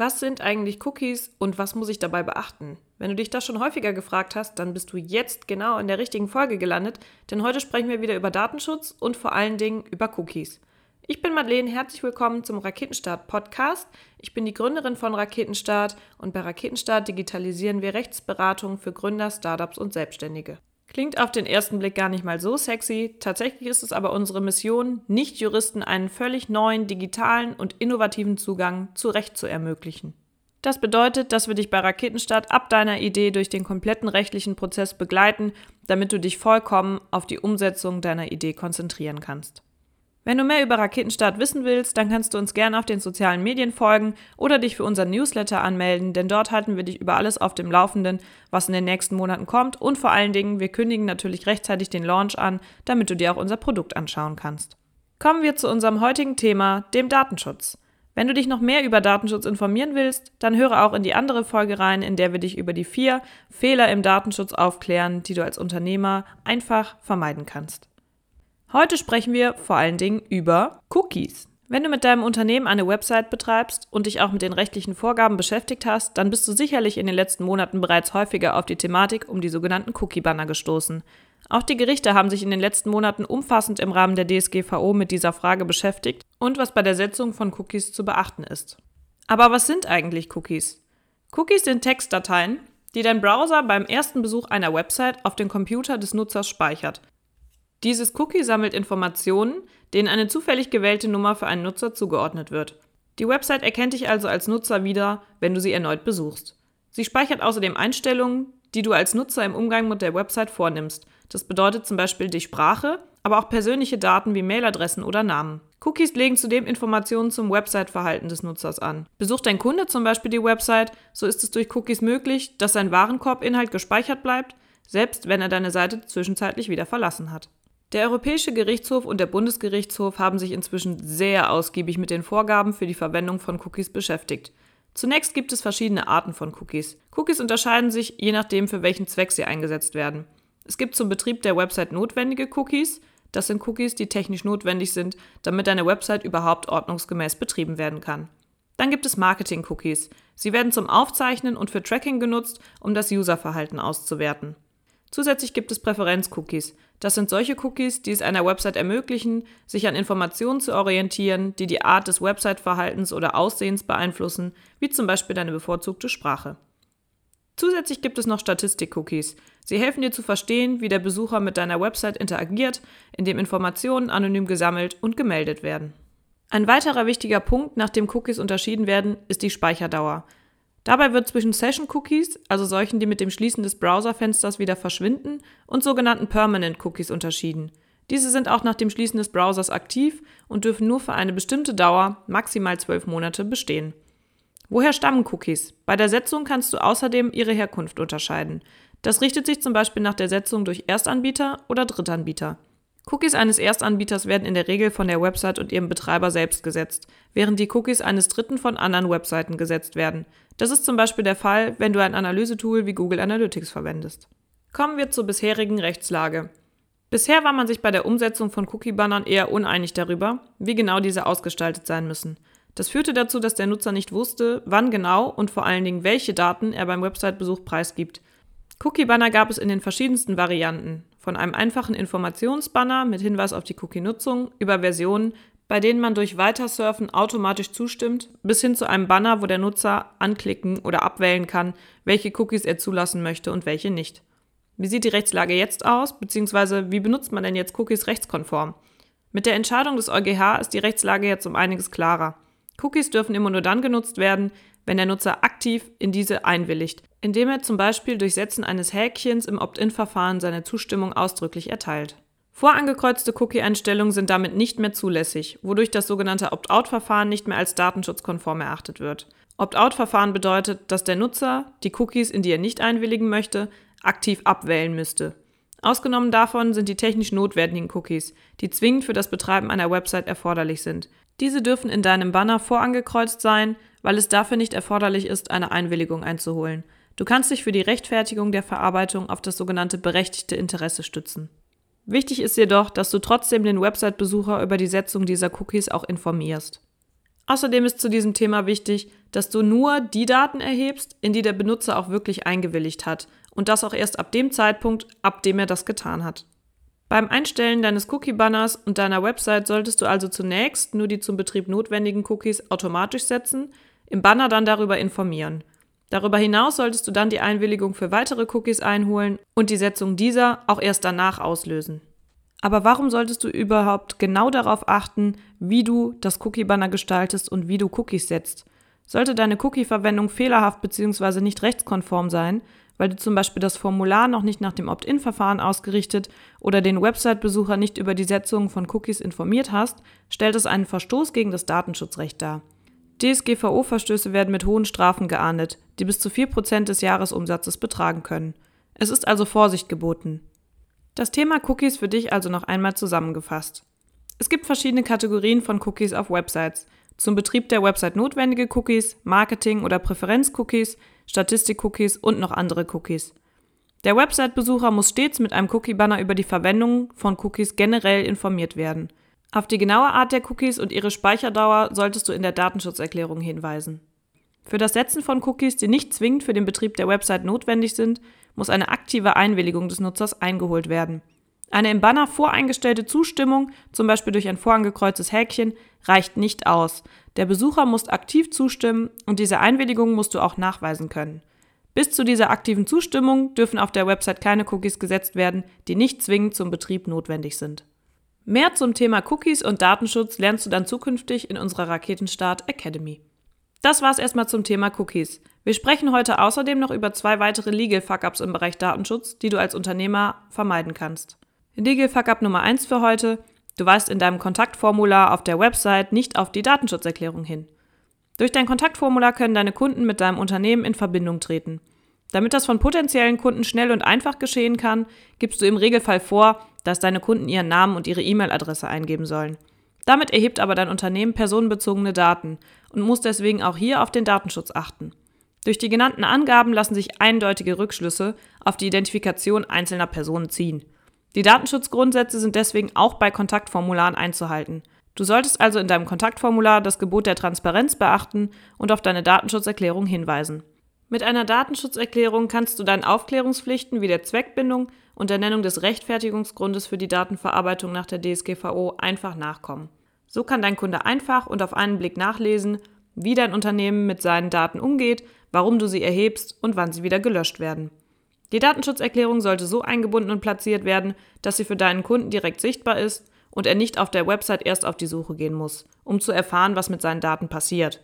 Was sind eigentlich Cookies und was muss ich dabei beachten? Wenn du dich das schon häufiger gefragt hast, dann bist du jetzt genau in der richtigen Folge gelandet, denn heute sprechen wir wieder über Datenschutz und vor allen Dingen über Cookies. Ich bin Madeleine, herzlich willkommen zum Raketenstart Podcast. Ich bin die Gründerin von Raketenstart und bei Raketenstart digitalisieren wir Rechtsberatung für Gründer, Startups und Selbstständige. Klingt auf den ersten Blick gar nicht mal so sexy. Tatsächlich ist es aber unsere Mission, Nicht-Juristen einen völlig neuen, digitalen und innovativen Zugang zu Recht zu ermöglichen. Das bedeutet, dass wir dich bei Raketenstart ab deiner Idee durch den kompletten rechtlichen Prozess begleiten, damit du dich vollkommen auf die Umsetzung deiner Idee konzentrieren kannst. Wenn du mehr über Raketenstart wissen willst, dann kannst du uns gerne auf den sozialen Medien folgen oder dich für unseren Newsletter anmelden, denn dort halten wir dich über alles auf dem Laufenden, was in den nächsten Monaten kommt und vor allen Dingen, wir kündigen natürlich rechtzeitig den Launch an, damit du dir auch unser Produkt anschauen kannst. Kommen wir zu unserem heutigen Thema, dem Datenschutz. Wenn du dich noch mehr über Datenschutz informieren willst, dann höre auch in die andere Folge rein, in der wir dich über die vier Fehler im Datenschutz aufklären, die du als Unternehmer einfach vermeiden kannst. Heute sprechen wir vor allen Dingen über Cookies. Wenn du mit deinem Unternehmen eine Website betreibst und dich auch mit den rechtlichen Vorgaben beschäftigt hast, dann bist du sicherlich in den letzten Monaten bereits häufiger auf die Thematik um die sogenannten Cookie-Banner gestoßen. Auch die Gerichte haben sich in den letzten Monaten umfassend im Rahmen der DSGVO mit dieser Frage beschäftigt und was bei der Setzung von Cookies zu beachten ist. Aber was sind eigentlich Cookies? Cookies sind Textdateien, die dein Browser beim ersten Besuch einer Website auf den Computer des Nutzers speichert. Dieses Cookie sammelt Informationen, denen eine zufällig gewählte Nummer für einen Nutzer zugeordnet wird. Die Website erkennt dich also als Nutzer wieder, wenn du sie erneut besuchst. Sie speichert außerdem Einstellungen, die du als Nutzer im Umgang mit der Website vornimmst. Das bedeutet zum Beispiel die Sprache, aber auch persönliche Daten wie Mailadressen oder Namen. Cookies legen zudem Informationen zum Website-Verhalten des Nutzers an. Besucht ein Kunde zum Beispiel die Website, so ist es durch Cookies möglich, dass sein Warenkorbinhalt gespeichert bleibt, selbst wenn er deine Seite zwischenzeitlich wieder verlassen hat. Der Europäische Gerichtshof und der Bundesgerichtshof haben sich inzwischen sehr ausgiebig mit den Vorgaben für die Verwendung von Cookies beschäftigt. Zunächst gibt es verschiedene Arten von Cookies. Cookies unterscheiden sich je nachdem, für welchen Zweck sie eingesetzt werden. Es gibt zum Betrieb der Website notwendige Cookies. Das sind Cookies, die technisch notwendig sind, damit deine Website überhaupt ordnungsgemäß betrieben werden kann. Dann gibt es Marketing-Cookies. Sie werden zum Aufzeichnen und für Tracking genutzt, um das Userverhalten auszuwerten. Zusätzlich gibt es Präferenz-Cookies. Das sind solche Cookies, die es einer Website ermöglichen, sich an Informationen zu orientieren, die die Art des Website-Verhaltens oder Aussehens beeinflussen, wie zum Beispiel deine bevorzugte Sprache. Zusätzlich gibt es noch Statistik-Cookies. Sie helfen dir zu verstehen, wie der Besucher mit deiner Website interagiert, indem Informationen anonym gesammelt und gemeldet werden. Ein weiterer wichtiger Punkt, nach dem Cookies unterschieden werden, ist die Speicherdauer. Dabei wird zwischen Session-Cookies, also solchen, die mit dem Schließen des Browserfensters wieder verschwinden, und sogenannten Permanent Cookies unterschieden. Diese sind auch nach dem Schließen des Browsers aktiv und dürfen nur für eine bestimmte Dauer, maximal zwölf Monate, bestehen. Woher stammen Cookies? Bei der Setzung kannst du außerdem ihre Herkunft unterscheiden. Das richtet sich zum Beispiel nach der Setzung durch Erstanbieter oder Drittanbieter. Cookies eines Erstanbieters werden in der Regel von der Website und ihrem Betreiber selbst gesetzt, während die Cookies eines Dritten von anderen Webseiten gesetzt werden. Das ist zum Beispiel der Fall, wenn du ein Analysetool wie Google Analytics verwendest. Kommen wir zur bisherigen Rechtslage. Bisher war man sich bei der Umsetzung von Cookie-Bannern eher uneinig darüber, wie genau diese ausgestaltet sein müssen. Das führte dazu, dass der Nutzer nicht wusste, wann genau und vor allen Dingen welche Daten er beim Website-Besuch preisgibt. Cookie-Banner gab es in den verschiedensten Varianten, von einem einfachen Informationsbanner mit Hinweis auf die Cookie-Nutzung über Versionen, bei denen man durch Weitersurfen automatisch zustimmt, bis hin zu einem Banner, wo der Nutzer anklicken oder abwählen kann, welche Cookies er zulassen möchte und welche nicht. Wie sieht die Rechtslage jetzt aus, beziehungsweise wie benutzt man denn jetzt Cookies rechtskonform? Mit der Entscheidung des EuGH ist die Rechtslage jetzt um einiges klarer. Cookies dürfen immer nur dann genutzt werden, wenn der Nutzer aktiv in diese einwilligt, indem er zum Beispiel durch Setzen eines Häkchens im Opt-in-Verfahren seine Zustimmung ausdrücklich erteilt. Vorangekreuzte Cookie-Einstellungen sind damit nicht mehr zulässig, wodurch das sogenannte Opt-out-Verfahren nicht mehr als datenschutzkonform erachtet wird. Opt-out-Verfahren bedeutet, dass der Nutzer die Cookies, in die er nicht einwilligen möchte, aktiv abwählen müsste. Ausgenommen davon sind die technisch notwendigen Cookies, die zwingend für das Betreiben einer Website erforderlich sind. Diese dürfen in deinem Banner vorangekreuzt sein, weil es dafür nicht erforderlich ist, eine Einwilligung einzuholen. Du kannst dich für die Rechtfertigung der Verarbeitung auf das sogenannte berechtigte Interesse stützen. Wichtig ist jedoch, dass du trotzdem den Website-Besucher über die Setzung dieser Cookies auch informierst. Außerdem ist zu diesem Thema wichtig, dass du nur die Daten erhebst, in die der Benutzer auch wirklich eingewilligt hat und das auch erst ab dem Zeitpunkt, ab dem er das getan hat. Beim Einstellen deines Cookie-Banners und deiner Website solltest du also zunächst nur die zum Betrieb notwendigen Cookies automatisch setzen, im Banner dann darüber informieren. Darüber hinaus solltest du dann die Einwilligung für weitere Cookies einholen und die Setzung dieser auch erst danach auslösen. Aber warum solltest du überhaupt genau darauf achten, wie du das Cookie-Banner gestaltest und wie du Cookies setzt? Sollte deine Cookie-Verwendung fehlerhaft bzw. nicht rechtskonform sein, weil du zum Beispiel das Formular noch nicht nach dem Opt-in-Verfahren ausgerichtet oder den Website-Besucher nicht über die Setzung von Cookies informiert hast, stellt es einen Verstoß gegen das Datenschutzrecht dar. DSGVO-Verstöße werden mit hohen Strafen geahndet, die bis zu 4% des Jahresumsatzes betragen können. Es ist also Vorsicht geboten. Das Thema Cookies für dich also noch einmal zusammengefasst. Es gibt verschiedene Kategorien von Cookies auf Websites. Zum Betrieb der Website notwendige Cookies, Marketing- oder Präferenz-Cookies, Statistik-Cookies und noch andere Cookies. Der Website-Besucher muss stets mit einem Cookie-Banner über die Verwendung von Cookies generell informiert werden. Auf die genaue Art der Cookies und ihre Speicherdauer solltest du in der Datenschutzerklärung hinweisen. Für das Setzen von Cookies, die nicht zwingend für den Betrieb der Website notwendig sind, muss eine aktive Einwilligung des Nutzers eingeholt werden. Eine im Banner voreingestellte Zustimmung, zum Beispiel durch ein vorangekreuztes Häkchen, reicht nicht aus. Der Besucher muss aktiv zustimmen und diese Einwilligung musst du auch nachweisen können. Bis zu dieser aktiven Zustimmung dürfen auf der Website keine Cookies gesetzt werden, die nicht zwingend zum Betrieb notwendig sind. Mehr zum Thema Cookies und Datenschutz lernst du dann zukünftig in unserer Raketenstart Academy. Das war's erstmal zum Thema Cookies. Wir sprechen heute außerdem noch über zwei weitere Legal Fuck-ups im Bereich Datenschutz, die du als Unternehmer vermeiden kannst. Legal Fuck-up Nummer 1 für heute. Du weist in deinem Kontaktformular auf der Website nicht auf die Datenschutzerklärung hin. Durch dein Kontaktformular können deine Kunden mit deinem Unternehmen in Verbindung treten. Damit das von potenziellen Kunden schnell und einfach geschehen kann, gibst du im Regelfall vor, dass deine Kunden ihren Namen und ihre E-Mail-Adresse eingeben sollen. Damit erhebt aber dein Unternehmen personenbezogene Daten und muss deswegen auch hier auf den Datenschutz achten. Durch die genannten Angaben lassen sich eindeutige Rückschlüsse auf die Identifikation einzelner Personen ziehen. Die Datenschutzgrundsätze sind deswegen auch bei Kontaktformularen einzuhalten. Du solltest also in deinem Kontaktformular das Gebot der Transparenz beachten und auf deine Datenschutzerklärung hinweisen. Mit einer Datenschutzerklärung kannst du deinen Aufklärungspflichten wie der Zweckbindung und der Nennung des Rechtfertigungsgrundes für die Datenverarbeitung nach der DSGVO einfach nachkommen. So kann dein Kunde einfach und auf einen Blick nachlesen, wie dein Unternehmen mit seinen Daten umgeht, warum du sie erhebst und wann sie wieder gelöscht werden. Die Datenschutzerklärung sollte so eingebunden und platziert werden, dass sie für deinen Kunden direkt sichtbar ist und er nicht auf der Website erst auf die Suche gehen muss, um zu erfahren, was mit seinen Daten passiert.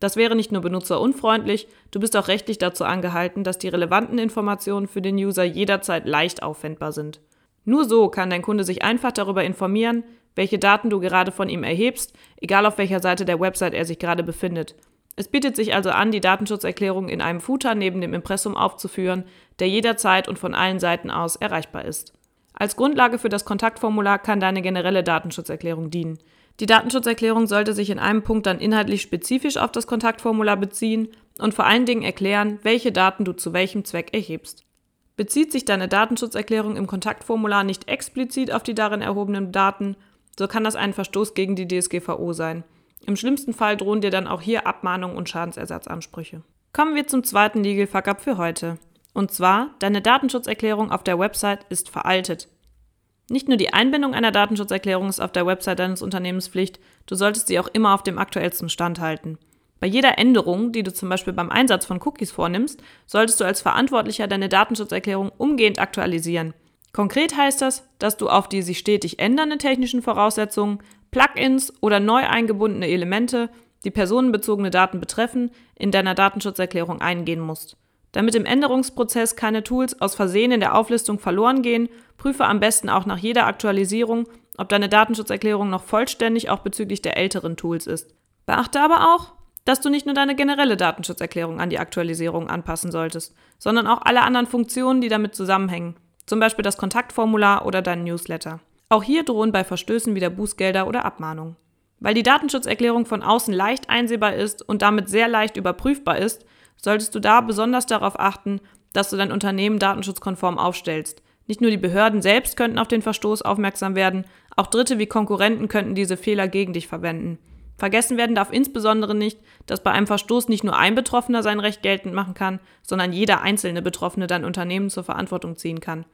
Das wäre nicht nur benutzerunfreundlich, du bist auch rechtlich dazu angehalten, dass die relevanten Informationen für den User jederzeit leicht auffindbar sind. Nur so kann dein Kunde sich einfach darüber informieren, welche Daten du gerade von ihm erhebst, egal auf welcher Seite der Website er sich gerade befindet. Es bietet sich also an, die Datenschutzerklärung in einem Footer neben dem Impressum aufzuführen, der jederzeit und von allen Seiten aus erreichbar ist. Als Grundlage für das Kontaktformular kann deine generelle Datenschutzerklärung dienen. Die Datenschutzerklärung sollte sich in einem Punkt dann inhaltlich spezifisch auf das Kontaktformular beziehen und vor allen Dingen erklären, welche Daten du zu welchem Zweck erhebst. Bezieht sich deine Datenschutzerklärung im Kontaktformular nicht explizit auf die darin erhobenen Daten, so kann das ein Verstoß gegen die DSGVO sein. Im schlimmsten Fall drohen dir dann auch hier Abmahnungen und Schadensersatzansprüche. Kommen wir zum zweiten Legal Fuck-up für heute. Und zwar, deine Datenschutzerklärung auf der Website ist veraltet. Nicht nur die Einbindung einer Datenschutzerklärung ist auf der Website deines Unternehmens Pflicht, du solltest sie auch immer auf dem aktuellsten Stand halten. Bei jeder Änderung, die du zum Beispiel beim Einsatz von Cookies vornimmst, solltest du als Verantwortlicher deine Datenschutzerklärung umgehend aktualisieren. Konkret heißt das, dass du auf die sich stetig ändernden technischen Voraussetzungen, Plugins oder neu eingebundene Elemente, die personenbezogene Daten betreffen, in deiner Datenschutzerklärung eingehen musst. Damit im Änderungsprozess keine Tools aus Versehen in der Auflistung verloren gehen, prüfe am besten auch nach jeder Aktualisierung, ob deine Datenschutzerklärung noch vollständig auch bezüglich der älteren Tools ist. Beachte aber auch, dass du nicht nur deine generelle Datenschutzerklärung an die Aktualisierung anpassen solltest, sondern auch alle anderen Funktionen, die damit zusammenhängen, zum Beispiel das Kontaktformular oder dein Newsletter. Auch hier drohen bei Verstößen wieder Bußgelder oder Abmahnungen. Weil die Datenschutzerklärung von außen leicht einsehbar ist und damit sehr leicht überprüfbar ist, solltest du da besonders darauf achten, dass du dein Unternehmen datenschutzkonform aufstellst. Nicht nur die Behörden selbst könnten auf den Verstoß aufmerksam werden, auch Dritte wie Konkurrenten könnten diese Fehler gegen dich verwenden. Vergessen werden darf insbesondere nicht, dass bei einem Verstoß nicht nur ein Betroffener sein Recht geltend machen kann, sondern jeder einzelne Betroffene dein Unternehmen zur Verantwortung ziehen kann.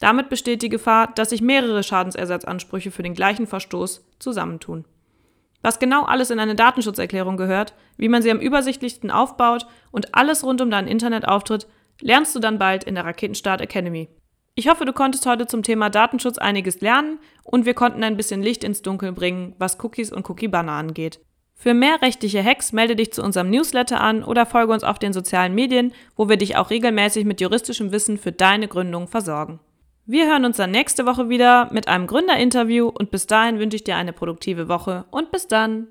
Damit besteht die Gefahr, dass sich mehrere Schadensersatzansprüche für den gleichen Verstoß zusammentun. Was genau alles in eine Datenschutzerklärung gehört, wie man sie am übersichtlichsten aufbaut und alles rund um deinen Internetauftritt, lernst du dann bald in der Raketenstart Academy. Ich hoffe, du konntest heute zum Thema Datenschutz einiges lernen und wir konnten ein bisschen Licht ins Dunkel bringen, was Cookies und Cookie-Banner angeht. Für mehr rechtliche Hacks melde dich zu unserem Newsletter an oder folge uns auf den sozialen Medien, wo wir dich auch regelmäßig mit juristischem Wissen für deine Gründung versorgen. Wir hören uns dann nächste Woche wieder mit einem Gründerinterview und bis dahin wünsche ich dir eine produktive Woche und bis dann.